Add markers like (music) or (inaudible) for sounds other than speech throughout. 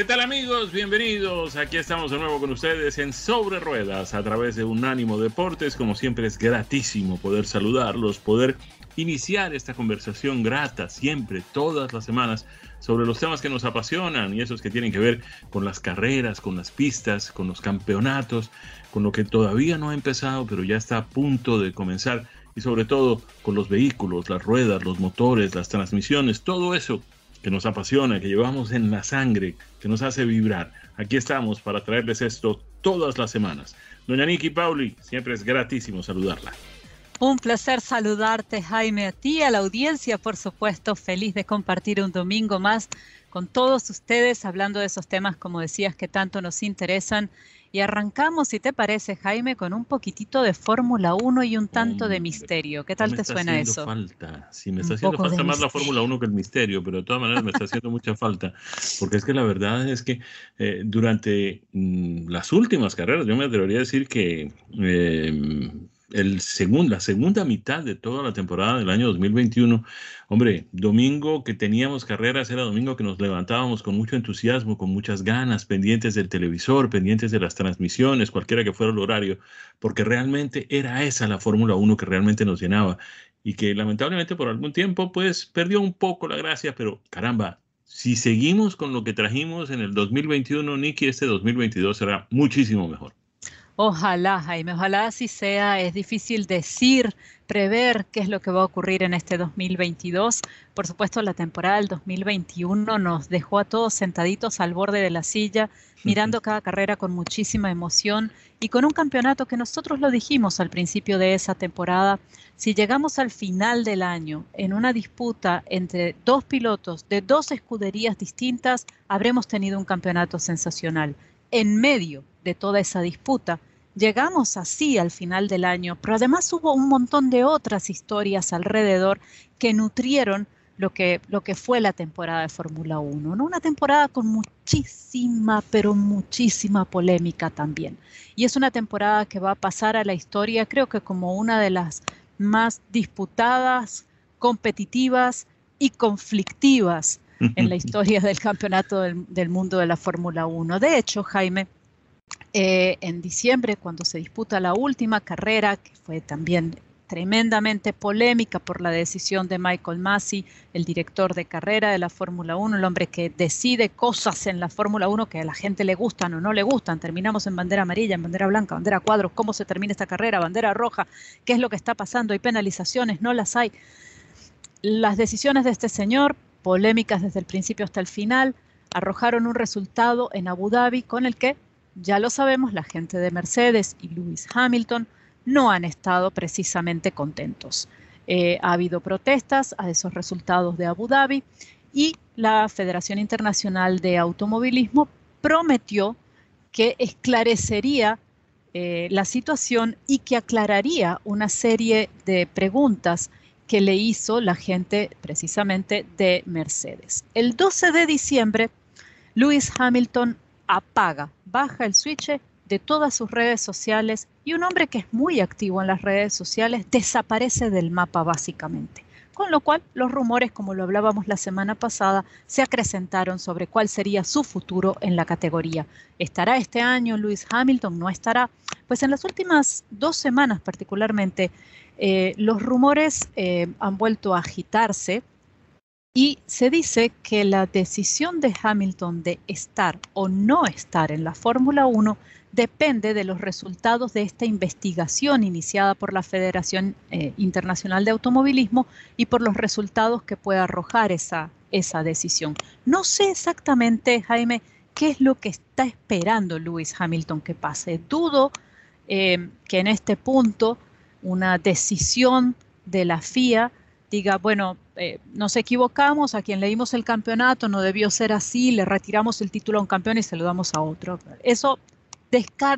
¿Qué tal amigos? Bienvenidos. Aquí estamos de nuevo con ustedes en Sobre Ruedas a través de Unánimo Deportes. Como siempre es gratísimo poder saludarlos, poder iniciar esta conversación grata siempre, todas las semanas, sobre los temas que nos apasionan y esos que tienen que ver con las carreras, con las pistas, con los campeonatos, con lo que todavía no ha empezado pero ya está a punto de comenzar y sobre todo con los vehículos, las ruedas, los motores, las transmisiones, todo eso que nos apasiona, que llevamos en la sangre, que nos hace vibrar. Aquí estamos para traerles esto todas las semanas. Doña Niki Pauli, siempre es gratísimo saludarla. Un placer saludarte, Jaime, a ti, a la audiencia, por supuesto, feliz de compartir un domingo más con todos ustedes, hablando de esos temas, como decías, que tanto nos interesan y arrancamos, si te parece, Jaime, con un poquitito de Fórmula 1 y un tanto de misterio. ¿Qué tal te suena eso? Falta. Sí, me está haciendo falta más la Fórmula 1 que el misterio, pero de todas maneras me está haciendo mucha falta. Porque es que la verdad es que eh, durante mm, las últimas carreras, yo me atrevería a decir que eh, el la segunda mitad de toda la temporada del año 2021. Hombre, domingo que teníamos carreras era domingo que nos levantábamos con mucho entusiasmo, con muchas ganas, pendientes del televisor, pendientes de las transmisiones, cualquiera que fuera el horario, porque realmente era esa la Fórmula 1 que realmente nos llenaba y que lamentablemente por algún tiempo pues perdió un poco la gracia, pero caramba, si seguimos con lo que trajimos en el 2021, Nicky, este 2022 será muchísimo mejor. Ojalá, Jaime, ojalá así sea. Es difícil decir, prever qué es lo que va a ocurrir en este 2022. Por supuesto, la temporada del 2021 nos dejó a todos sentaditos al borde de la silla, mirando cada carrera con muchísima emoción y con un campeonato que nosotros lo dijimos al principio de esa temporada. Si llegamos al final del año en una disputa entre dos pilotos de dos escuderías distintas, habremos tenido un campeonato sensacional. En medio de toda esa disputa, Llegamos así al final del año, pero además hubo un montón de otras historias alrededor que nutrieron lo que, lo que fue la temporada de Fórmula 1, ¿no? Una temporada con muchísima, pero muchísima polémica también. Y es una temporada que va a pasar a la historia, creo que como una de las más disputadas, competitivas y conflictivas en la historia del campeonato del, del mundo de la Fórmula 1. De hecho, Jaime, eh, en diciembre, cuando se disputa la última carrera, que fue también tremendamente polémica por la decisión de Michael Massey, el director de carrera de la Fórmula 1, el hombre que decide cosas en la Fórmula 1 que a la gente le gustan o no le gustan. Terminamos en bandera amarilla, en bandera blanca, bandera cuadros, cómo se termina esta carrera, bandera roja, qué es lo que está pasando, hay penalizaciones, no las hay. Las decisiones de este señor, polémicas desde el principio hasta el final, arrojaron un resultado en Abu Dhabi con el que ya lo sabemos, la gente de Mercedes y Lewis Hamilton no han estado precisamente contentos. Eh, ha habido protestas a esos resultados de Abu Dhabi y la Federación Internacional de Automovilismo prometió que esclarecería eh, la situación y que aclararía una serie de preguntas que le hizo la gente precisamente de Mercedes. El 12 de diciembre, Lewis Hamilton apaga, baja el switch de todas sus redes sociales y un hombre que es muy activo en las redes sociales desaparece del mapa básicamente. Con lo cual los rumores, como lo hablábamos la semana pasada, se acrecentaron sobre cuál sería su futuro en la categoría. ¿Estará este año Lewis Hamilton? ¿No estará? Pues en las últimas dos semanas particularmente, eh, los rumores eh, han vuelto a agitarse Y se dice que la decisión de Hamilton de estar o no estar en la Fórmula 1 depende de los resultados de esta investigación iniciada por la Federación eh, Internacional de Automovilismo y por los resultados que pueda arrojar esa, esa decisión. No sé exactamente, Jaime, qué es lo que está esperando Lewis Hamilton que pase. Dudo eh, que en este punto una decisión de la FIA diga, bueno, eh, nos equivocamos, a quien le dimos el campeonato no debió ser así, le retiramos el título a un campeón y se lo damos a otro. Eso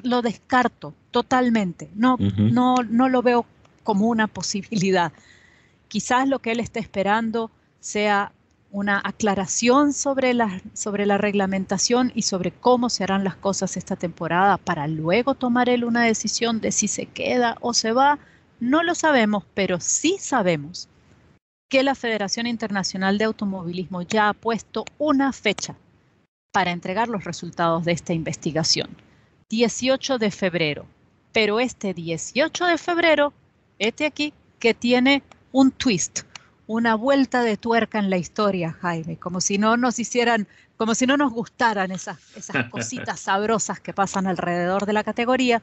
lo descarto totalmente. No, no, no lo veo como una posibilidad. Quizás lo que él esté esperando sea una aclaración sobre la, sobre la reglamentación y sobre cómo se harán las cosas esta temporada para luego tomar él una decisión de si se queda o se va. No lo sabemos, pero sí sabemos que la Federación Internacional de Automovilismo ya ha puesto una fecha para entregar los resultados de esta investigación. 18 de febrero. Pero este 18 de febrero, este aquí, que tiene un twist, una vuelta de tuerca en la historia, Jaime, como si no nos hicieran, como si no nos gustaran esas, esas (laughs) cositas sabrosas que pasan alrededor de la categoría.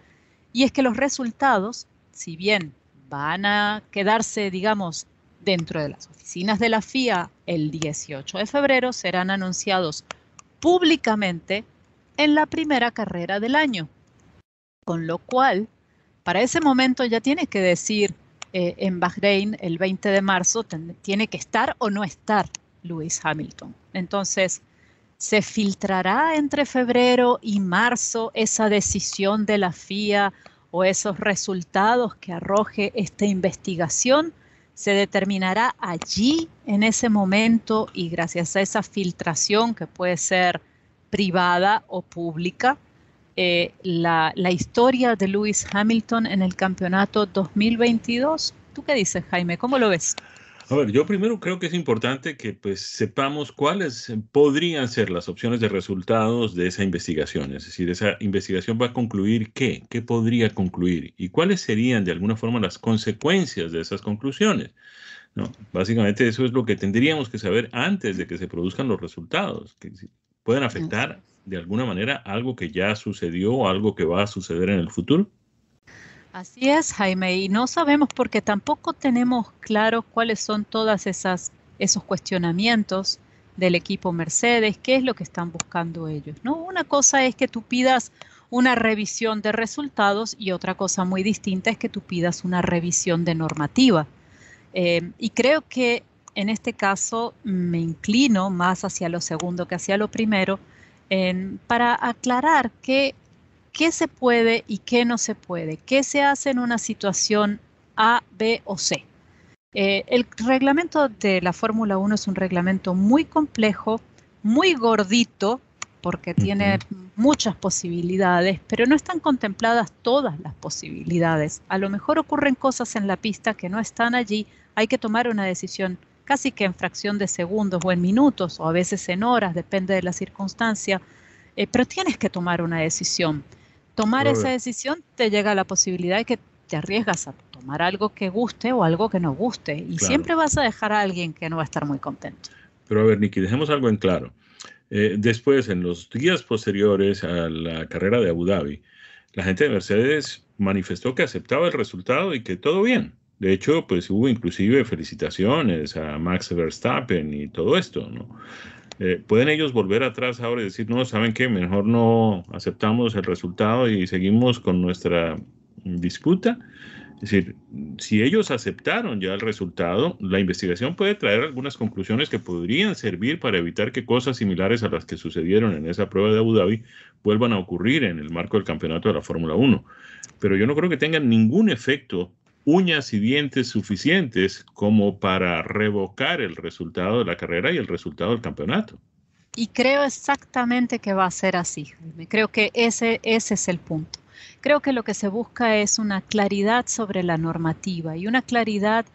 Y es que los resultados, si bien van a quedarse, digamos, dentro de las oficinas de la FIA el 18 de febrero, serán anunciados públicamente en la primera carrera del año. Con lo cual, para ese momento ya tiene que decir eh, en Bahrein el 20 de marzo, tiene que estar o no estar Lewis Hamilton. Entonces, ¿se filtrará entre febrero y marzo esa decisión de la FIA o esos resultados que arroje esta investigación? Se determinará allí en ese momento y gracias a esa filtración que puede ser privada o pública eh, la, historia de Lewis Hamilton en el campeonato 2022. ¿Tú qué dices, Jaime? ¿Cómo lo ves? A ver, yo primero creo que es importante que pues sepamos cuáles podrían ser las opciones de resultados de esa investigación. Es decir, esa investigación va a concluir qué, qué podría concluir y cuáles serían de alguna forma las consecuencias de esas conclusiones. ¿no? Básicamente eso es lo que tendríamos que saber antes de que se produzcan los resultados, que pueden afectar de alguna manera algo que ya sucedió o algo que va a suceder en el futuro. Así es, Jaime, y no sabemos porque tampoco tenemos claro cuáles son todas esas esos cuestionamientos del equipo Mercedes, qué es lo que están buscando ellos, ¿no? Una cosa es que tú pidas una revisión de resultados y otra cosa muy distinta es que tú pidas una revisión de normativa. Eh, y creo que en este caso me inclino más hacia lo segundo que hacia lo primero, para aclarar qué, qué se puede y qué no se puede, qué se hace en una situación A, B o C. Eh, el reglamento de la Fórmula 1 es un reglamento muy complejo, muy gordito, porque tiene muchas posibilidades, pero no están contempladas todas las posibilidades. A lo mejor ocurren cosas en la pista que no están allí, hay que tomar una decisión casi que en fracción de segundos o en minutos o a veces en horas, depende de la circunstancia, eh, pero tienes que tomar una decisión. Tomar esa decisión te llega la posibilidad de que te arriesgas a tomar algo que guste o algo que no guste y siempre vas a dejar a alguien que no va a estar muy contento. Pero a ver, Nicky, dejemos algo en claro. Eh, después, en los días posteriores a la carrera de Abu Dhabi, la gente de Mercedes manifestó que aceptaba el resultado y que todo bien. De hecho, pues hubo inclusive felicitaciones a Max Verstappen y todo esto, ¿no? Eh, ¿Pueden ellos volver atrás ahora y decir, no, saben qué, mejor no aceptamos el resultado y seguimos con nuestra disputa? Es decir, si ellos aceptaron ya el resultado, la investigación puede traer algunas conclusiones que podrían servir para evitar que cosas similares a las que sucedieron en esa prueba de Abu Dhabi vuelvan a ocurrir en el marco del campeonato de la Fórmula 1. Pero yo no creo que tengan ningún efecto uñas y dientes suficientes como para revocar el resultado de la carrera y el resultado del campeonato. Y creo exactamente que va a ser así, Creo que ese, ese es el punto. Creo que lo que se busca es una claridad sobre la normativa y una claridad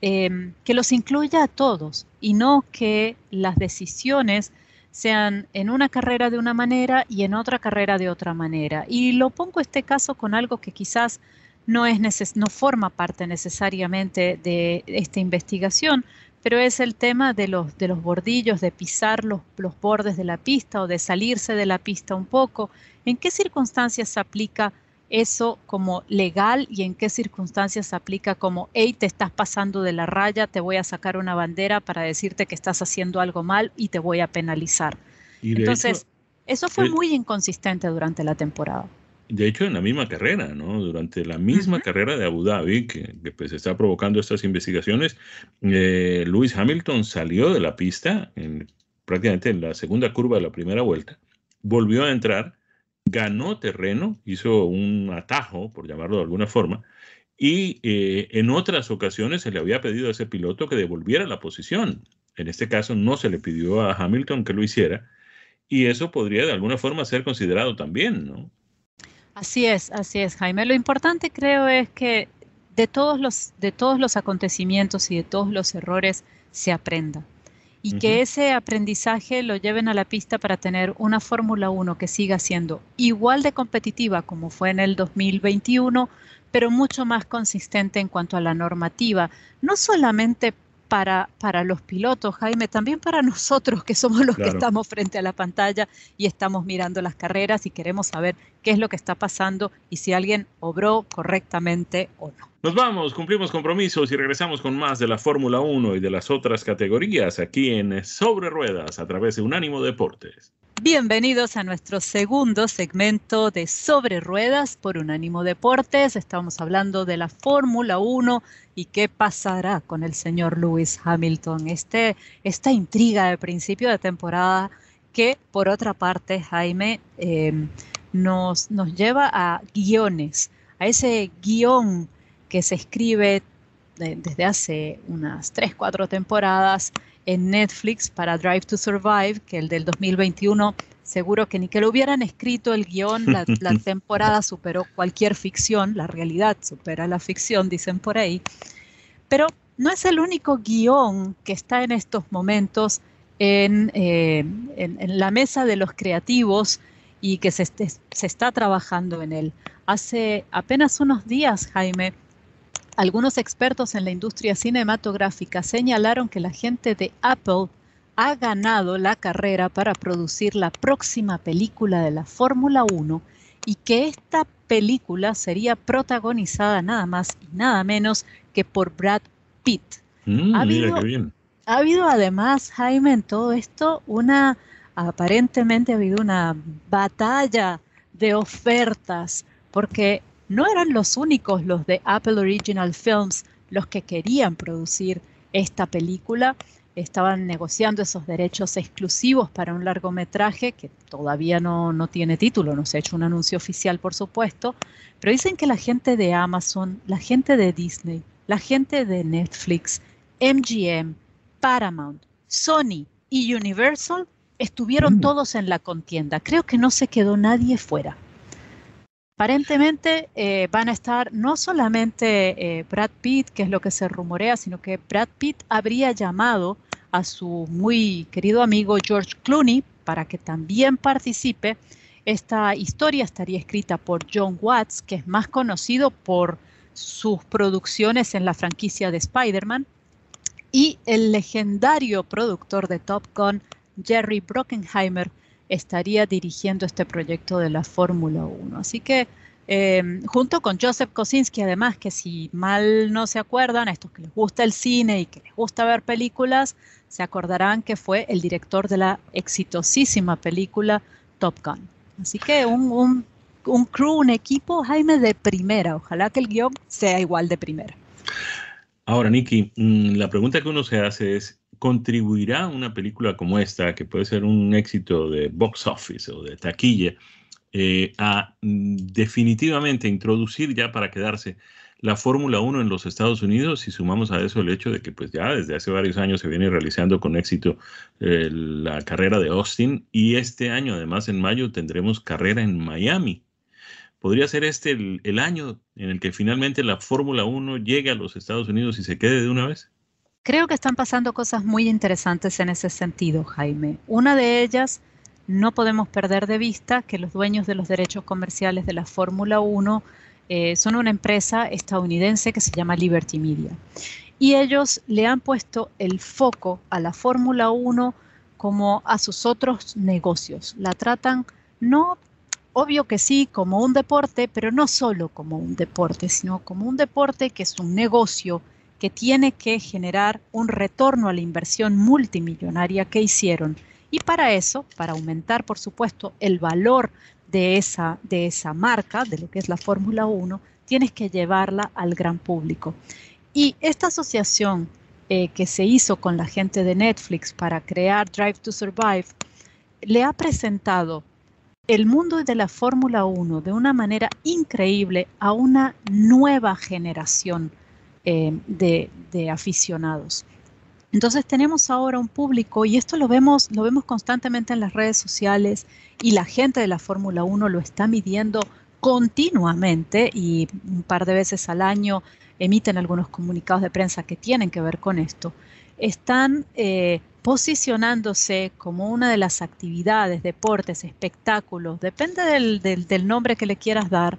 em, que los incluya a todos y no que las decisiones sean en una carrera de una manera y en otra carrera de otra manera. Y lo pongo este caso con algo que quizás no, es no forma parte necesariamente de esta investigación, pero es el tema de los, de los bordillos, de pisar los, los bordes de la pista o de salirse de la pista un poco. ¿En qué circunstancias se aplica eso como legal y en qué circunstancias se aplica como, hey, te estás pasando de la raya, te voy a sacar una bandera para decirte que estás haciendo algo mal y te voy a penalizar? Entonces, eso fue muy inconsistente durante la temporada de hecho, en la misma carrera, ¿no? Durante la misma carrera de Abu Dhabi, que, pues está provocando estas investigaciones, eh, Lewis Hamilton salió de la pista en, prácticamente en la segunda curva de la primera vuelta, volvió a entrar, ganó terreno, hizo un atajo, por llamarlo de alguna forma, y eh, en otras ocasiones se le había pedido a ese piloto que devolviera la posición. En este caso no se le pidió a Hamilton que lo hiciera, y eso podría de alguna forma ser considerado también, ¿no? Así es, así es, Jaime. Lo importante creo es que de todos los, de todos los acontecimientos y de todos los errores se aprenda. Y que ese aprendizaje lo lleven a la pista para tener una Fórmula 1 que siga siendo igual de competitiva como fue en el 2021, pero mucho más consistente en cuanto a la normativa, no solamente para, para los pilotos, Jaime, también para nosotros que somos los que estamos frente a la pantalla y estamos mirando las carreras y queremos saber qué es lo que está pasando y si alguien obró correctamente o no. Nos vamos, cumplimos compromisos y regresamos con más de la Fórmula 1 y de las otras categorías aquí en Sobre Ruedas a través de Unánimo Deportes. Bienvenidos a nuestro segundo segmento de Sobre Ruedas por Unánimo Deportes. Estamos hablando de la Fórmula 1 y qué pasará con el señor Lewis Hamilton. Este, esta intriga de principio de temporada que, por otra parte, Jaime, em, nos, nos lleva a guiones, a ese guion que se escribe desde hace unas 3, 4 temporadas en Netflix para Drive to Survive, que el del 2021 seguro que ni que lo hubieran escrito el guion, la, (laughs) temporada superó cualquier ficción, la realidad supera la ficción, dicen por ahí. Pero no es el único guion que está en estos momentos en, eh, la mesa de los creativos y que se, se está trabajando en él. Hace apenas unos días, Jaime, algunos expertos en la industria cinematográfica señalaron que la gente de Apple ha ganado la carrera para producir la próxima película de la Fórmula 1 y que esta película sería protagonizada nada más y nada menos que por Brad Pitt. Mm, ha, habido, bien. ha habido además, Jaime, en todo esto una, aparentemente ha habido una batalla de ofertas, porque no eran los únicos los de Apple Original Films los que querían producir esta película. Estaban negociando esos derechos exclusivos para un largometraje que todavía no, no tiene título, no se ha hecho un anuncio oficial, por supuesto, pero dicen que la gente de Amazon, la gente de Disney, la gente de Netflix, MGM, Paramount, Sony y Universal estuvieron mm. todos en la contienda. Creo que no se quedó nadie fuera. Aparentemente eh, van a estar no solamente eh, Brad Pitt, que es lo que se rumorea, sino que Brad Pitt habría llamado a su muy querido amigo George Clooney para que también participe. Esta historia estaría escrita por John Watts, que es más conocido por sus producciones en la franquicia de Spider-Man, y el legendario productor de Top Gun, Jerry Brockenheimer, estaría dirigiendo este proyecto de la Fórmula 1. Así que em, junto con Joseph Kosinski, además, que si mal no se acuerdan, a estos que les gusta el cine y que les gusta ver películas, se acordarán que fue el director de la exitosísima película Top Gun. Así que un, un crew, un equipo, Jaime, de primera. Ojalá que el guion sea igual de primera. Ahora, Nicky, mm, la pregunta que uno se hace es, ¿contribuirá una película como esta, que puede ser un éxito de box office o de taquilla, eh, a mm, definitivamente introducir ya para quedarse la Fórmula 1 en los Estados Unidos y sumamos a eso el hecho de que pues ya desde hace varios años se viene realizando con éxito eh, la carrera de Austin y este año además en mayo tendremos carrera en Miami. ¿Podría ser este el, el año en el que finalmente la Fórmula 1 llegue a los Estados Unidos y se quede de una vez? Creo que están pasando cosas muy interesantes en ese sentido, Jaime. Una de ellas, no podemos perder de vista que los dueños de los derechos comerciales de la Fórmula 1 eh, son una empresa estadounidense que se llama Liberty Media. y ellos le han puesto el foco a la Fórmula 1 como a sus otros negocios. La tratan no, obvio que sí, como un deporte, pero no solo como un deporte, sino como un deporte que es un negocio que tiene que generar un retorno a la inversión multimillonaria que hicieron. Y para eso, para aumentar, por supuesto, el valor de esa, de esa marca, de lo que es la Fórmula 1, tienes que llevarla al gran público. Y esta asociación eh, que se hizo con la gente de Netflix para crear Drive to Survive, le ha presentado el mundo de la Fórmula 1 de una manera increíble a una nueva generación eh, de, aficionados. Entonces tenemos ahora un público y esto lo vemos, lo vemos constantemente en las redes sociales y la gente de la Fórmula 1 lo está midiendo continuamente y un par de veces al año emiten algunos comunicados de prensa que tienen que ver con esto, están eh, posicionándose como una de las actividades, deportes, espectáculos, depende del, nombre que le quieras dar,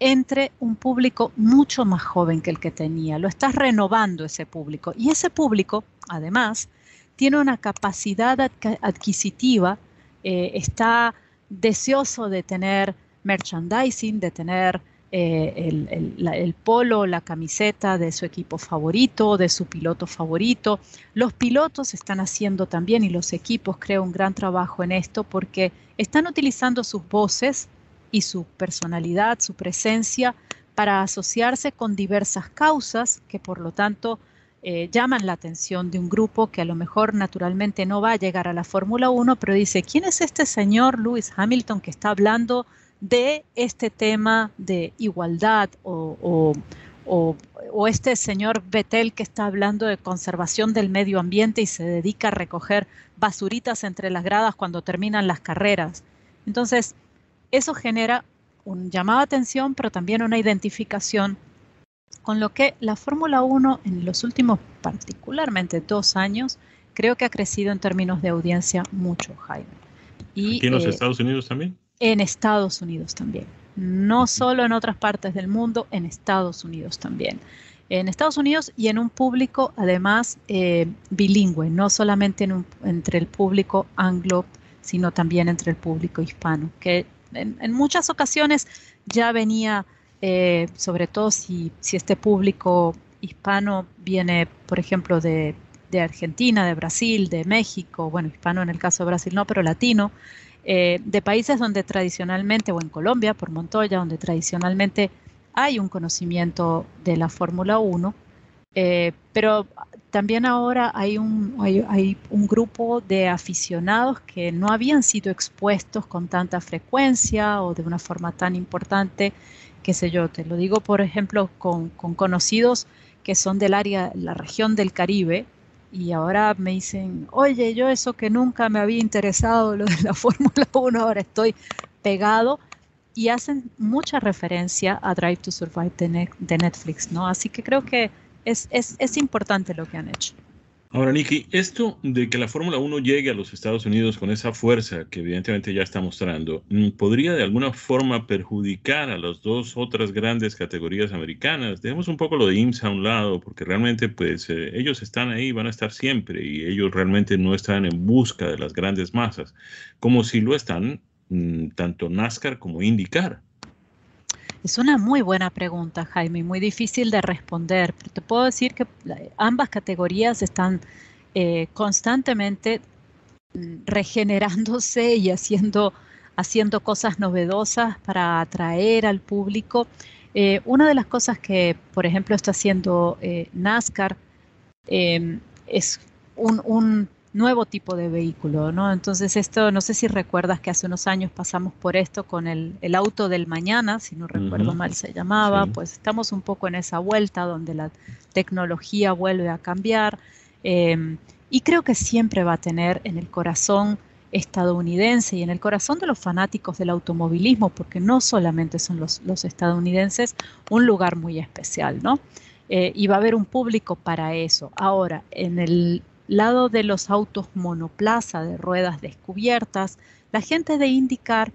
entre un público mucho más joven que el que tenía. Lo estás renovando ese público. Y ese público, además, tiene una capacidad adquisitiva, eh, está deseoso de tener merchandising, de tener eh, el, polo, la camiseta de su equipo favorito, de su piloto favorito. Los pilotos están haciendo también y los equipos creo un gran trabajo en esto porque están utilizando sus voces y su personalidad, su presencia para asociarse con diversas causas que por lo tanto eh, llaman la atención de un grupo que a lo mejor naturalmente no va a llegar a la Fórmula 1, pero dice, ¿quién es este señor Lewis Hamilton que está hablando de este tema de igualdad o, este señor Betel que está hablando de conservación del medio ambiente y se dedica a recoger basuritas entre las gradas cuando terminan las carreras. Entonces, eso genera un llamado a atención, pero también una identificación con lo que la Fórmula 1 en los últimos particularmente dos años creo que ha crecido en términos de audiencia mucho, Jaime. Y, en los eh, Estados Unidos también? en Estados Unidos también. No solo en otras partes del mundo, en Estados Unidos también. En Estados Unidos y en un público además eh, bilingüe, no solamente entre el público anglo, sino también entre el público hispano, que en, muchas ocasiones ya venía, eh, sobre todo si, si este público hispano viene, por ejemplo, de, de Argentina, de Brasil, de México, bueno, hispano en el caso de Brasil no, pero latino, eh, de países donde tradicionalmente, o en Colombia, por Montoya, donde tradicionalmente hay un conocimiento de la Fórmula 1, eh, pero también ahora hay un, grupo de aficionados que no habían sido expuestos con tanta frecuencia o de una forma tan importante, qué sé yo, te lo digo por ejemplo con, con conocidos que son del área, la región del Caribe, y ahora me dicen, oye, yo eso que nunca me había interesado, lo de la (laughs) Fórmula 1, ahora estoy pegado. Y hacen mucha referencia a Drive to Survive de, Netflix, ¿no? Así que creo que es, es, es importante lo que han hecho. Ahora, Nicky, esto de que la Fórmula 1 llegue a los Estados Unidos con esa fuerza que evidentemente ya está mostrando, mm, ¿podría de alguna forma perjudicar a las dos otras grandes categorías americanas? Dejemos un poco lo de IMSA a un lado, porque realmente pues eh, ellos están ahí, van a estar siempre y ellos realmente no están en busca de las grandes masas, como si lo están mm, tanto NASCAR como IndyCar. Es una muy buena pregunta, Jaime, muy difícil de responder, pero te puedo decir que ambas categorías están eh, constantemente mm, regenerándose (laughs) y haciendo, haciendo cosas novedosas para atraer al público. Eh, una de las cosas que, por ejemplo, está haciendo eh, NASCAR es un, nuevo tipo de vehículo, ¿no? Entonces esto, no sé si recuerdas que hace unos años pasamos por esto con el, auto del mañana, si no recuerdo mal se llamaba, pues estamos un poco en esa vuelta donde la tecnología vuelve a cambiar em, y creo que siempre va a tener en el corazón estadounidense y en el corazón de los fanáticos del automovilismo, porque no solamente son los, los estadounidenses, un lugar muy especial, ¿no? Eh, y va a haber un público para eso. Ahora, en el lado de los autos monoplaza de ruedas descubiertas, la gente de IndyCar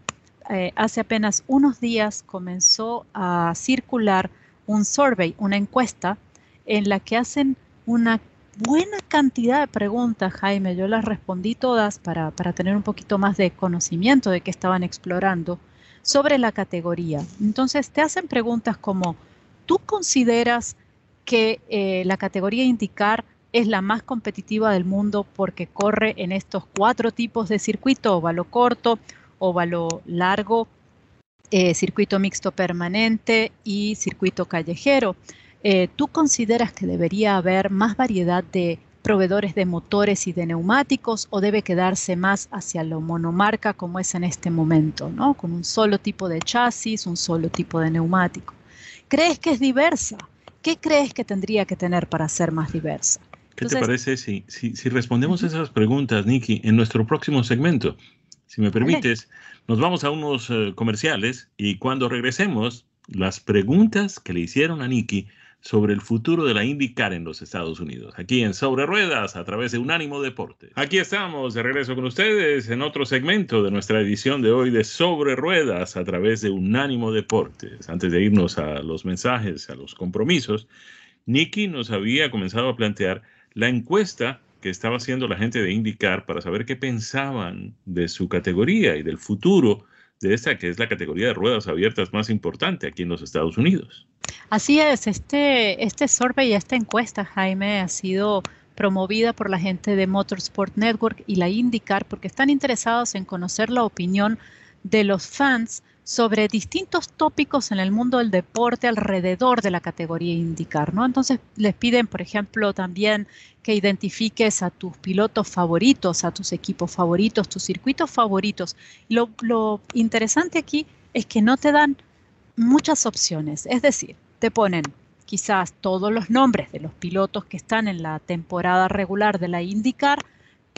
eh, hace apenas unos días comenzó a circular un survey, una encuesta en la que hacen una buena cantidad de preguntas, Jaime. Yo las respondí todas para, para tener un poquito más de conocimiento de qué estaban explorando sobre la categoría. Entonces te hacen preguntas como, ¿tú consideras que eh, la categoría indicar es la más competitiva del mundo porque corre en estos cuatro tipos de circuito, óvalo corto, óvalo largo, eh, circuito mixto permanente y circuito callejero. Eh, ¿Tú consideras que debería haber más variedad de proveedores de motores y de neumáticos o debe quedarse más hacia lo monomarca como es en este momento, ¿no? con un solo tipo de chasis, un solo tipo de neumático? ¿Crees que es diversa? ¿Qué crees que tendría que tener para ser más diversa? ¿Qué te parece si, si, respondemos esas preguntas, Nikki, en nuestro próximo segmento? Si me permites, nos vamos a unos eh, comerciales y cuando regresemos, las preguntas que le hicieron a Nikki sobre el futuro de la IndyCar en los Estados Unidos, aquí en Sobre Ruedas a través de Unánimo Deportes. Aquí estamos de regreso con ustedes en otro segmento de nuestra edición de hoy de Sobre Ruedas a través de Unánimo Deportes. Antes de irnos a los mensajes, a los compromisos, Nicky nos había comenzado a plantear la encuesta que estaba haciendo la gente de IndyCar para saber qué pensaban de su categoría y del futuro de esta que es la categoría de ruedas abiertas más importante aquí en los Estados Unidos. Así es, este, este survey y esta encuesta, Jaime, ha sido promovida por la gente de Motorsport Network y la IndyCar porque están interesados en conocer la opinión de los fans sobre distintos tópicos en el mundo del deporte alrededor de la categoría IndyCar, ¿no? Entonces les piden, por ejemplo, también que identifiques a tus pilotos favoritos, a tus equipos favoritos, tus circuitos favoritos. Lo, lo interesante aquí es que no te dan muchas opciones, es decir, te ponen quizás todos los nombres de los pilotos que están en la temporada regular de la IndyCar,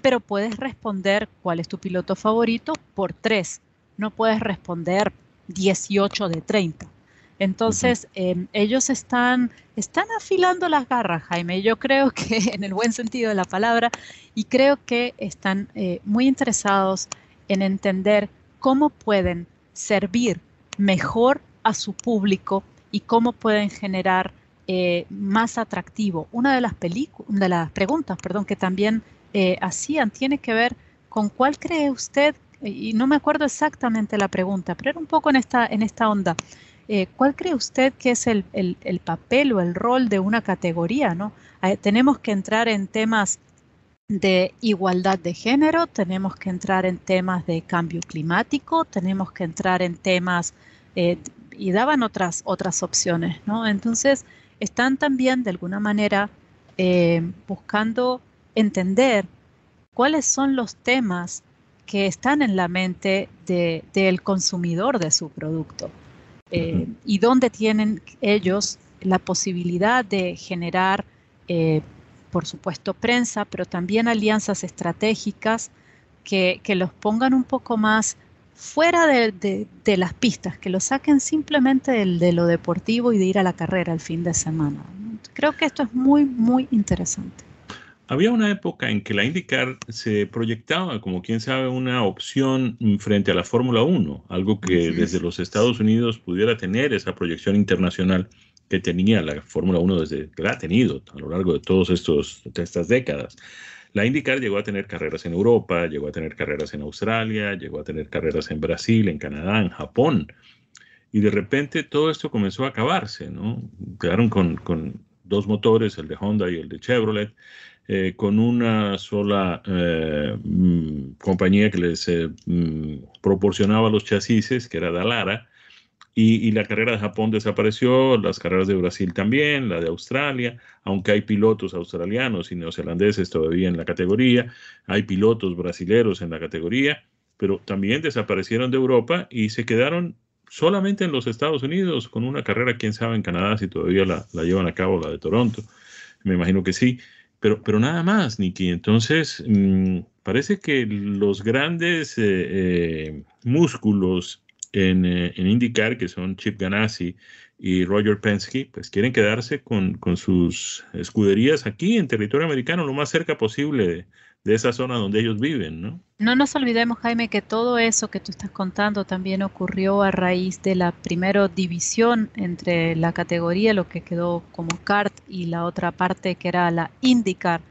pero puedes responder cuál es tu piloto favorito por tres no puedes responder 18 de 30. Entonces, em, ellos están, están afilando las garras, Jaime. Yo creo que (laughs) en el buen sentido de la palabra, y creo que están eh, muy interesados en entender cómo pueden servir mejor a su público y cómo pueden generar eh, más atractivo. Una de las, de las preguntas perdón, que también eh, hacían tiene que ver con cuál cree usted y no me acuerdo exactamente la pregunta, pero era un poco en esta, en esta onda. Eh, ¿Cuál cree usted que es el, papel o el rol de una categoría? ¿no? Eh, tenemos que entrar en temas de igualdad de género, tenemos que entrar en temas de cambio climático, tenemos que entrar en temas, eh, y daban otras, otras opciones, ¿no? Entonces, están también de alguna manera buscando entender cuáles son los temas que están en la mente del consumidor de su producto eh, y donde tienen ellos la posibilidad de generar, eh, por supuesto, prensa, pero también alianzas estratégicas que, los pongan un poco más fuera de, las pistas, que lo saquen simplemente de lo deportivo y de ir a la carrera el fin de semana. Creo que esto es muy, muy interesante. Había una época en que la IndyCar se proyectaba como, quién sabe, una opción frente a la Fórmula 1, algo que desde los Estados Unidos pudiera tener esa proyección internacional que tenía la Fórmula 1 desde que la ha tenido a lo largo de todas estas décadas. La IndyCar llegó a tener carreras en Europa, llegó a tener carreras en Australia, llegó a tener carreras en Brasil, en Canadá, en Japón. Y de repente todo esto comenzó a acabarse, ¿no? Quedaron con, con dos motores, el de Honda y el de Chevrolet, eh, con una sola eh, mm, compañía que les eh, mm, proporcionaba los chasis, que era Dalara, y, la carrera de Japón desapareció, las carreras de Brasil también, la de Australia, aunque hay pilotos australianos y neozelandeses todavía en la categoría, hay pilotos brasileros en la categoría, pero también desaparecieron de Europa y se quedaron solamente en los Estados Unidos con una carrera, quién sabe, en Canadá, si todavía la, la llevan a cabo, la de Toronto, me imagino que sí. Pero, pero nada más, Nicky. Entonces, mm, parece que los grandes eh, eh, músculos en, eh, en, IndyCar, que son Chip Ganassi y Roger Penske, pues quieren quedarse con, con, sus escuderías aquí en territorio americano, lo más cerca posible de esa zona donde ellos viven, ¿no? No nos olvidemos, Jaime, que todo eso que tú estás contando también ocurrió a raíz de la primera división entre la categoría, lo que quedó como CART, y la otra parte que era la IndyCar,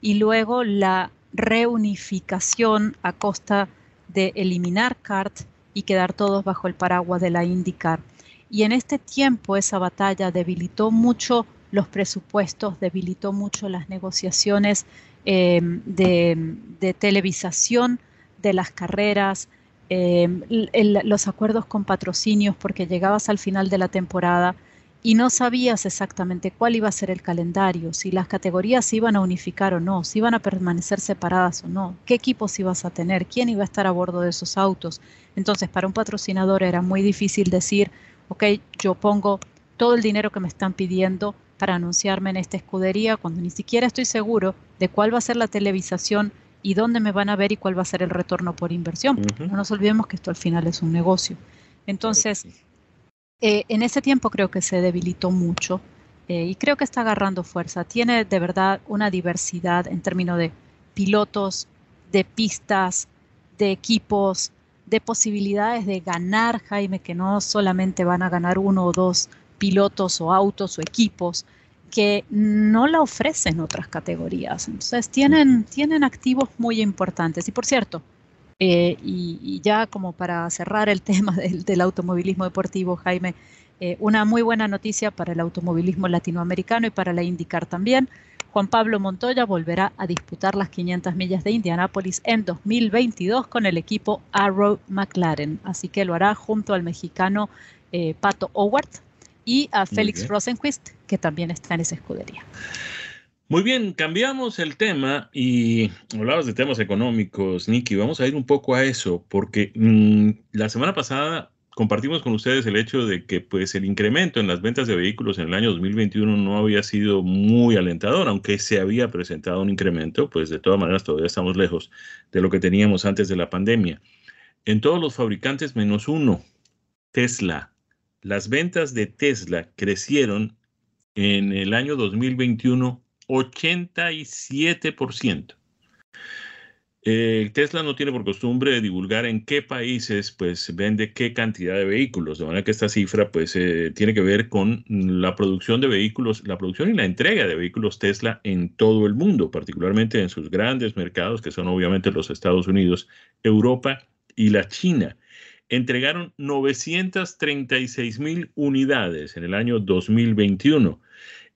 y luego la reunificación a costa de eliminar CART y quedar todos bajo el paraguas de la IndyCar. Y en este tiempo esa batalla debilitó mucho los presupuestos, debilitó mucho las negociaciones eh, de, televisación de las carreras, eh, los acuerdos con patrocinios, porque llegabas al final de la temporada y no sabías exactamente cuál iba a ser el calendario, si las categorías se iban a unificar o no, si iban a permanecer separadas o no, qué equipos ibas a tener, quién iba a estar a bordo de esos autos. Entonces, para un patrocinador era muy difícil decir, ok, yo pongo todo el dinero que me están pidiendo para anunciarme en esta escudería cuando ni siquiera estoy seguro de cuál va a ser la televisación y dónde me van a ver y cuál va a ser el retorno por inversión. No nos olvidemos que esto al final es un negocio. Entonces, eh, en ese tiempo creo que se debilitó mucho eh, y creo que está agarrando fuerza. Tiene de verdad una diversidad en términos de pilotos, de pistas, de equipos, de posibilidades de ganar, Jaime, que no solamente van a ganar uno o dos pilotos o autos o equipos que no la ofrecen otras categorías. Entonces tienen, tienen activos muy importantes. Y por cierto, eh, y, ya como para cerrar el (laughs) tema del, automovilismo deportivo, Jaime, eh, una muy buena noticia para el automovilismo latinoamericano y para la IndyCar también. Juan Pablo Montoya volverá a disputar las 500 millas de Indianápolis en 2022 con el equipo Arrow McLaren. Así que lo hará junto al mexicano eh, Pato Howard, y a Félix Rosenquist, que también está en esa escudería. Muy bien, cambiamos el tema y hablabas de temas económicos, Nicky. Vamos a ir un poco a eso, porque mm, la semana pasada compartimos con ustedes el hecho de que pues, el incremento en las ventas de vehículos en el año 2021 no había sido muy alentador, aunque se había presentado un incremento, pues de todas maneras todavía estamos lejos de lo que teníamos antes de la pandemia. En todos los fabricantes menos uno, Tesla, las ventas de Tesla crecieron en el año 2021 87%. Eh, Tesla no tiene por costumbre divulgar en qué países pues vende qué cantidad de vehículos, de manera que esta cifra pues eh, tiene que ver con la producción de vehículos, la producción y la entrega de vehículos Tesla en todo el mundo, particularmente en sus grandes mercados que son obviamente los Estados Unidos, Europa y la China entregaron 936 mil unidades en el año 2021.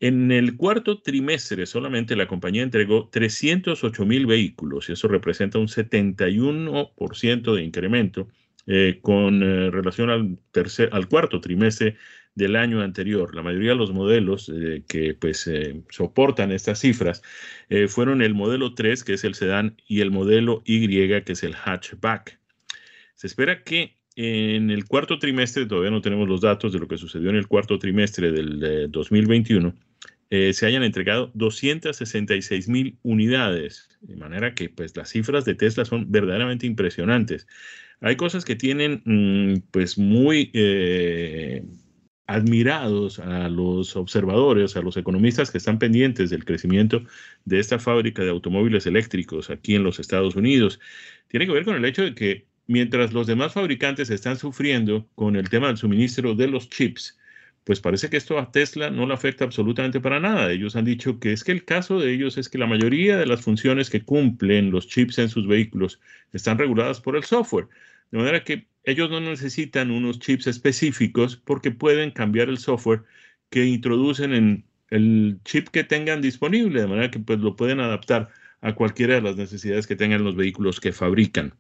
En el cuarto trimestre solamente la compañía entregó 308 mil vehículos y eso representa un 71% de incremento eh, con eh, relación al, tercer, al cuarto trimestre del año anterior. La mayoría de los modelos eh, que pues soportan estas cifras fueron el modelo 3, que es el sedán, y el modelo Y, que es el hatchback. Se espera que en el cuarto trimestre, todavía no tenemos los datos de lo que sucedió en el cuarto trimestre del 2021, eh, se hayan entregado 266 mil unidades, de manera que pues las cifras de Tesla son verdaderamente impresionantes. Hay cosas que tienen mm, pues muy eh, admirados a los observadores, a los economistas que están pendientes del crecimiento de esta fábrica de automóviles eléctricos aquí en los Estados Unidos. Tiene que ver con el hecho de que mientras los demás fabricantes están sufriendo con el tema del suministro de los chips, pues parece que esto a Tesla no le afecta absolutamente para nada. Ellos han dicho que es que el caso de ellos es que la mayoría de las funciones que cumplen los chips en sus vehículos están reguladas por el software. De manera que ellos no necesitan unos chips específicos porque pueden cambiar el software que introducen en el chip que tengan disponible, de manera que pues lo pueden adaptar a cualquiera de las necesidades que tengan los vehículos que fabrican.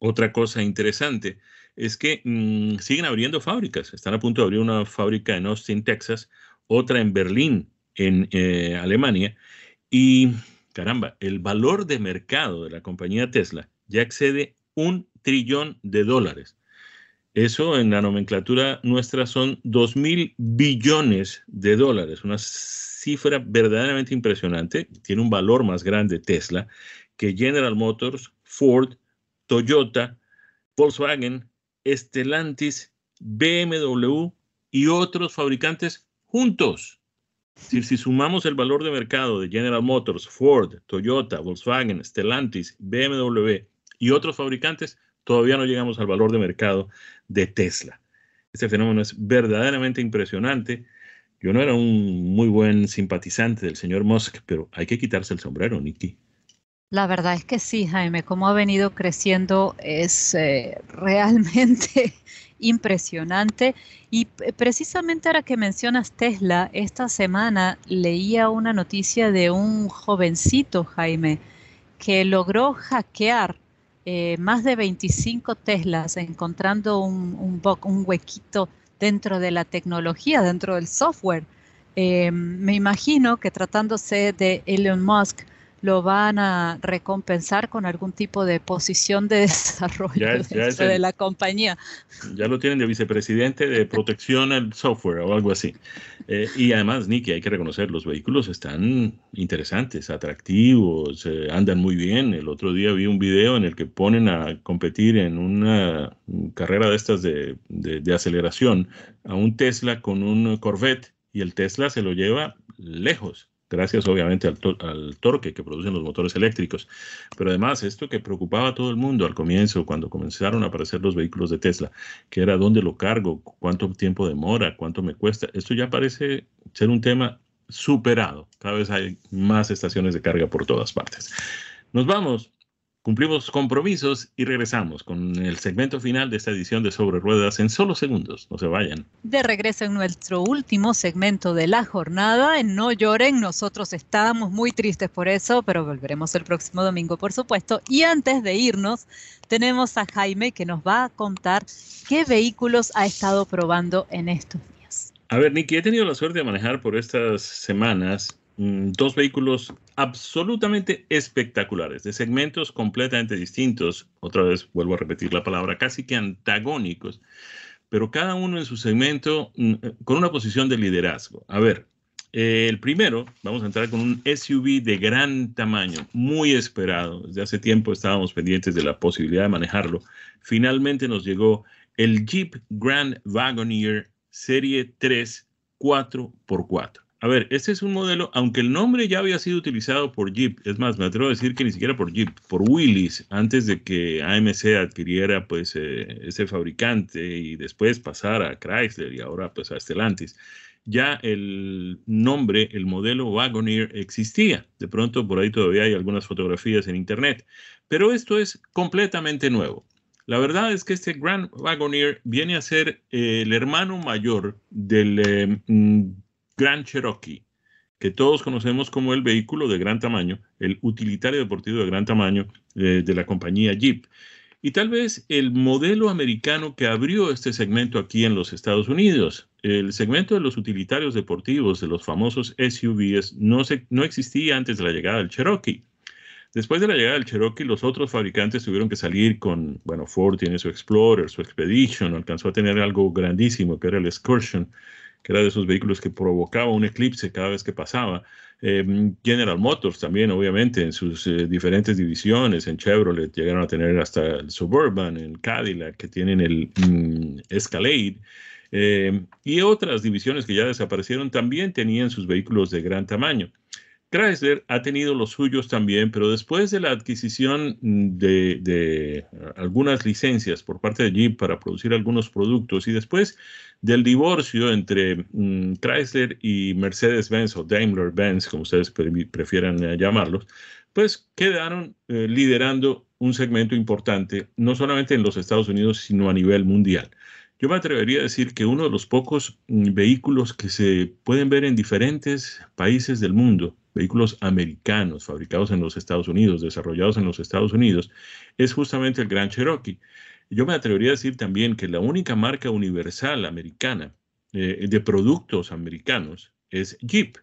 Otra cosa interesante es que mm, siguen abriendo fábricas. Están a punto de abrir una fábrica en Austin, Texas, otra en Berlín, en eh, Alemania. Y caramba, el valor de mercado de la compañía Tesla ya excede un trillón de dólares. Eso en la nomenclatura nuestra son dos mil billones de dólares, una cifra verdaderamente impresionante. Tiene un valor más grande Tesla que General Motors, Ford, Toyota, Volkswagen, Stellantis, BMW y otros fabricantes juntos. Si, sumamos el valor de mercado de General Motors, Ford, Toyota, Volkswagen, Stellantis, BMW y otros fabricantes, todavía no llegamos al valor de mercado de Tesla. Este fenómeno es verdaderamente impresionante. Yo no era un muy buen simpatizante del señor Musk, pero hay que quitarse el sombrero, Nicky. La verdad es que sí, Jaime, cómo ha venido creciendo es eh, (laughs) realmente impresionante. Y precisamente ahora que mencionas Tesla, esta semana leía una noticia de un jovencito, Jaime, que logró hackear eh, más de 25 Teslas encontrando un, un, huequito dentro de la tecnología, dentro del software. Eh, me imagino que tratándose de Elon Musk, lo van a recompensar con algún tipo de posición de (laughs) desarrollo de la compañía. Ya lo tienen de vicepresidente de protección al software o algo así. Eh, y además, Nicky, hay que reconocer, los vehículos están interesantes, atractivos, eh, andan muy bien. El otro día vi un video en el que ponen a competir en una carrera de estas de, de aceleración a un Tesla con un Corvette y el Tesla se lo lleva lejos gracias obviamente al, torque que producen los motores eléctricos. Pero además, esto que preocupaba a todo el mundo al comienzo, cuando comenzaron a aparecer los vehículos de Tesla, que era dónde lo cargo, cuánto tiempo demora, cuánto me cuesta, esto ya parece ser un tema superado. Cada vez hay más estaciones de carga por todas partes. Nos vamos Cumplimos compromisos y regresamos con el segmento final de esta edición de Sobre Ruedas en solo segundos. No se vayan. De regreso en nuestro último segmento de la jornada, en No Lloren, nosotros estamos muy tristes por eso, pero volveremos el próximo domingo, por supuesto. Y antes de irnos, tenemos a Jaime que nos va a contar qué vehículos ha estado probando en estos días. A ver, Nicky, he tenido la suerte de manejar por estas semanas dos vehículos absolutamente espectaculares, de segmentos completamente distintos. Otra vez vuelvo a repetir la palabra, casi que antagónicos, pero cada uno en su segmento mm, eh, con una posición de liderazgo. A ver, eh, el primero, vamos a entrar con un SUV de gran tamaño, muy esperado. Desde hace tiempo estábamos pendientes de la posibilidad de manejarlo. Finalmente nos llegó el Jeep Grand Wagoneer Serie 3 4x4. A ver, este es un modelo, aunque el nombre ya había sido utilizado por Jeep, es más, me atrevo a decir que ni siquiera por Jeep, por Willys, antes de que AMC adquiriera pues eh, ese fabricante y después pasara a Chrysler y ahora pues a Stellantis. Ya el nombre, el modelo Wagoneer existía. De pronto por ahí todavía hay algunas fotografías en internet, pero esto es completamente nuevo. La verdad es que este Grand Wagoneer viene a ser eh, el hermano mayor del eh, mm, Grand Cherokee, que todos conocemos como el vehículo de gran tamaño, el utilitario deportivo de gran tamaño eh, de la compañía Jeep. Y tal vez el modelo americano que abrió este segmento aquí en los Estados Unidos. El segmento de los utilitarios deportivos, de los famosos SUVs, no, se, no existía antes de la llegada del Cherokee. Después de la llegada del Cherokee, los otros fabricantes tuvieron que salir con, bueno, Ford tiene su Explorer, su Expedition, alcanzó a tener algo grandísimo que era el Excursion que era de esos vehículos que provocaba un eclipse cada vez que pasaba. Eh, General Motors también, obviamente, en sus eh, diferentes divisiones, en Chevrolet llegaron a tener hasta el Suburban, en Cadillac, que tienen el mm, Escalade. Eh, y otras divisiones que ya desaparecieron también tenían sus vehículos de gran tamaño. Chrysler ha tenido los suyos también, pero después de la adquisición de, algunas licencias por parte de Jeep para producir algunos productos y después del divorcio entre mm, Chrysler y Mercedes-Benz o Daimler-Benz, como ustedes prefieran eh, llamarlos, pues quedaron eh, liderando un segmento importante, no solamente en los Estados Unidos, sino a nivel mundial. Yo me atrevería a decir que uno de los pocos mm, vehículos que se pueden ver en diferentes países del mundo, vehículos americanos fabricados en los Estados Unidos, desarrollados en los Estados Unidos, es justamente el Grand Cherokee. Yo me atrevería a decir también que la única marca universal americana eh, de productos americanos es Jeep.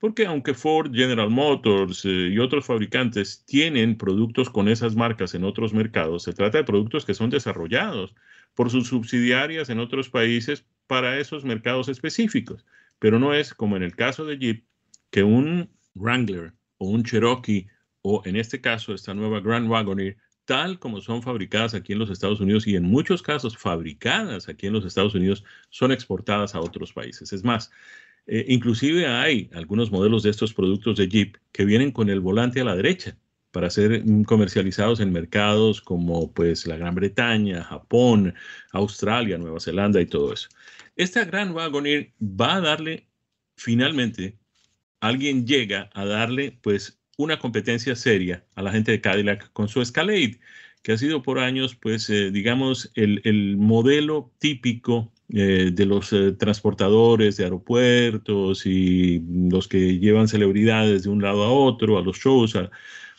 Porque aunque Ford, General Motors eh, y otros fabricantes tienen productos con esas marcas en otros mercados, se trata de productos que son desarrollados por sus subsidiarias en otros países para esos mercados específicos. Pero no es como en el caso de Jeep, que un Wrangler o un Cherokee o en este caso esta nueva Grand Wagoneer tal como son fabricadas aquí en los Estados Unidos y en muchos casos fabricadas aquí en los Estados Unidos, son exportadas a otros países. Es más, Eh, inclusive hay algunos modelos de estos productos de Jeep que vienen con el volante a la derecha para ser mm, comercializados en mercados como pues la Gran Bretaña, Japón, Australia, Nueva Zelanda y todo eso. Esta gran Wagoneer va a darle finalmente alguien llega a darle pues una competencia seria a la gente de Cadillac con su Escalade, que ha sido por años pues eh, digamos el, modelo típico eh, de los eh, transportadores de aeropuertos y los que llevan celebridades de un lado a otro, a los shows,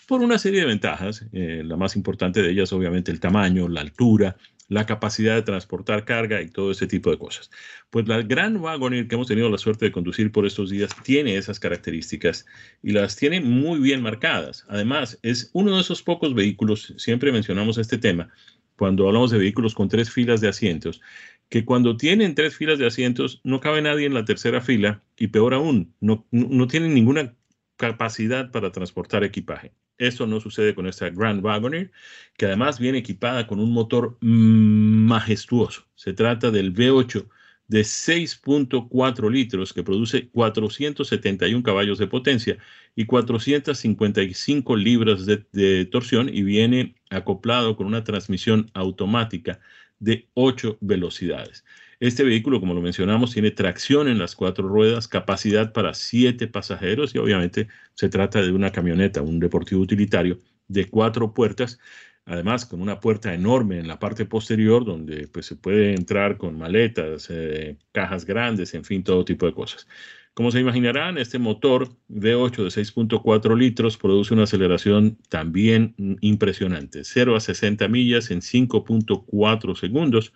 por una serie de ventajas. la más importante de ellas obviamente el tamaño, la altura, la capacidad de transportar carga y todo ese tipo de cosas. Pues la gran Wagoneer que hemos tenido la suerte de conducir por estos días tiene esas características y las tiene muy bien marcadas. Además, es uno de esos pocos vehículos, siempre mencionamos este tema, cuando hablamos de vehículos con tres filas de asientos, que cuando tienen tres filas de asientos no cabe nadie en la tercera fila y peor aún, no, no tienen ninguna capacidad para transportar equipaje. Esto no sucede con esta Grand Wagoneer, que además viene equipada con un motor majestuoso. Se trata del V8 de 6.4 litros que produce 471 caballos de potencia y 455 libras de, de, torsión y viene acoplado con una transmisión automática de 8 velocidades. Este vehículo, como lo mencionamos, tiene tracción en las cuatro ruedas, capacidad para siete pasajeros y obviamente se trata de una camioneta, un deportivo utilitario de cuatro puertas, además con una puerta enorme en la parte posterior donde pues, se puede entrar con maletas, eh, cajas grandes, en fin, todo tipo de cosas. Como se imaginarán, este motor V8 de 6.4 litros produce una aceleración también impresionante, 0 a 60 millas en 5.4 segundos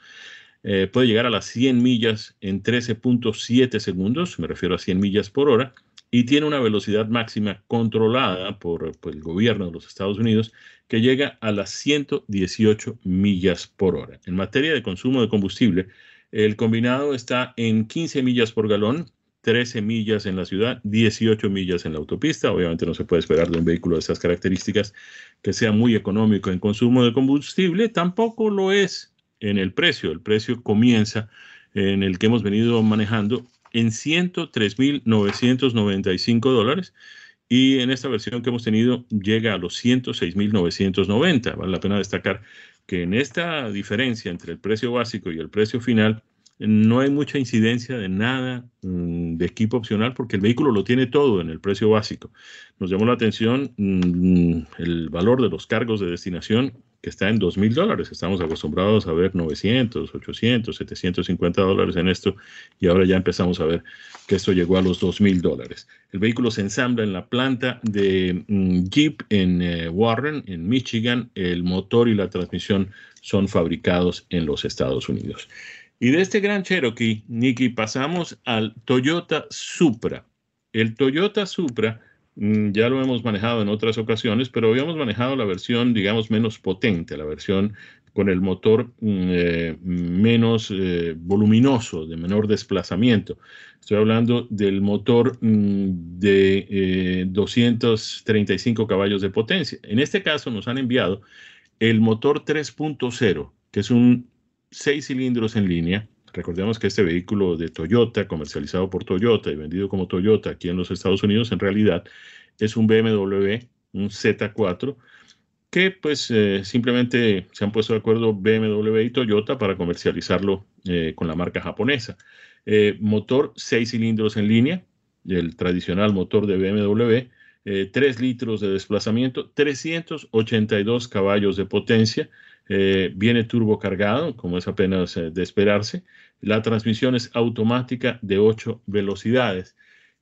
eh, puede llegar a las 100 millas en 13.7 segundos, me refiero a 100 millas por hora, y tiene una velocidad máxima controlada por, el gobierno de los Estados Unidos que llega a las 118 millas por hora. En materia de consumo de combustible, el combinado está en 15 millas por galón, 13 millas en la ciudad, 18 millas en la autopista. Obviamente no se puede esperar de un vehículo de estas características que sea muy económico en consumo de combustible. Tampoco lo es en el precio. El precio comienza en el que hemos venido manejando en 103.995 dólares y en esta versión que hemos tenido llega a los 106.990. Vale la pena destacar que en esta diferencia entre el precio básico y el precio final no hay mucha incidencia de nada mm, de equipo opcional porque el vehículo lo tiene todo en el precio básico. Nos llamó la atención mm, el valor de los cargos de destinación que está en dos mil dólares. Estamos acostumbrados a ver 900, 800, 750 dólares en esto y ahora ya empezamos a ver que esto llegó a los dos mil dólares. El vehículo se ensambla en la planta de mm, Jeep en eh, Warren, en Michigan. El motor y la transmisión son fabricados en los Estados Unidos. Y de este gran Cherokee, Nicky, pasamos al Toyota Supra. El Toyota Supra ya lo hemos manejado en otras ocasiones, pero habíamos manejado la versión, digamos, menos potente, la versión con el motor mm, eh, menos eh, voluminoso, de menor desplazamiento. Estoy hablando del motor mm, de 235 eh, caballos de potencia. En este caso nos han enviado el motor 3.0, que es un 6 cilindros en línea. Recordemos que este vehículo de Toyota, comercializado por Toyota y vendido como Toyota aquí en los Estados Unidos, en realidad es un BMW, un Z4, que pues eh, simplemente se han puesto de acuerdo BMW y Toyota para comercializarlo eh, con la marca japonesa. Eh, motor 6 cilindros en línea, el tradicional motor de BMW, 3 litros de desplazamiento, 382 caballos de potencia, viene turbo cargado, como es apenas de esperarse. La transmisión es automática de 8 velocidades.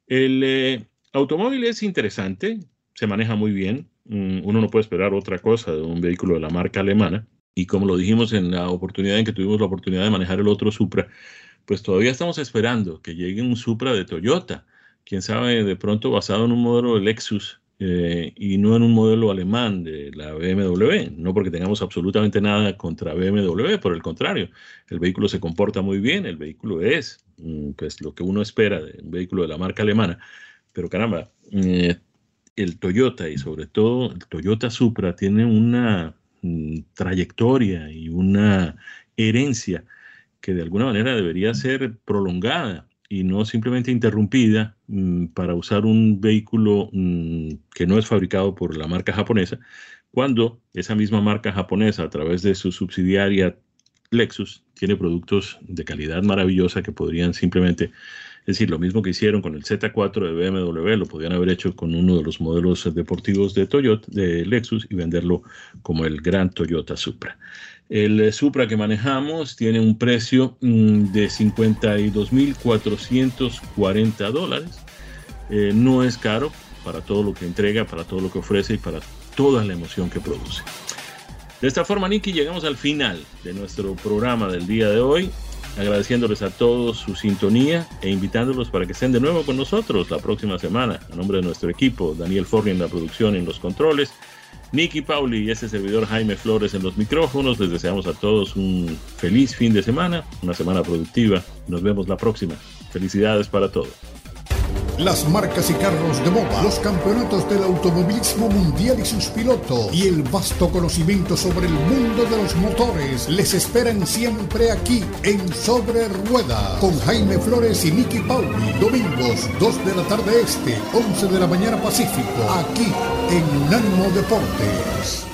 El automóvil es interesante, se maneja muy bien. Mm, uno no puede esperar otra cosa de un vehículo de la marca alemana. Y como lo dijimos en la oportunidad en que tuvimos la oportunidad de manejar el otro Supra, pues todavía estamos esperando que llegue un Supra de Toyota. Quién sabe, de pronto basado en un modelo de Lexus eh, y no en un modelo alemán de la BMW. No porque tengamos absolutamente nada contra BMW, por el contrario, el vehículo se comporta muy bien, el vehículo es mm, pues lo que uno espera de un vehículo de la marca alemana pero caramba, eh, el Toyota y sobre todo el Toyota Supra tiene una mm, trayectoria y una herencia que de alguna manera debería ser prolongada y no simplemente interrumpida mm, para usar un vehículo mm, que no es fabricado por la marca japonesa, cuando esa misma marca japonesa, a través de su subsidiaria Lexus, tiene productos de calidad maravillosa que podrían simplemente es decir, lo mismo que hicieron con el Z4 de BMW, lo podían haber hecho con uno de los modelos deportivos de Toyota, de Lexus, y venderlo como el gran Toyota Supra. El Supra que manejamos tiene un precio mm, de 52.440 dólares. Eh, no es caro para todo lo que entrega, para todo lo que ofrece y para toda la emoción que produce. De esta forma, Nicky, llegamos al final de nuestro programa del día de hoy agradeciéndoles a todos su sintonía e invitándolos para que estén de nuevo con nosotros la próxima semana. A nombre de nuestro equipo, Daniel Forni en la producción y en los controles, Nicky Pauli y este servidor Jaime Flores en los micrófonos, les deseamos a todos un feliz fin de semana, una semana productiva. Nos vemos la próxima. Felicidades para todos las marcas y carros de moda, los campeonatos del automovilismo mundial y sus pilotos y el vasto conocimiento sobre el mundo de los motores les esperan siempre aquí en Sobre Rueda con Jaime Flores y Nicky Pauli. Domingos 2 de la tarde este, 11 de la mañana Pacífico, aquí en Unánimo Deportes.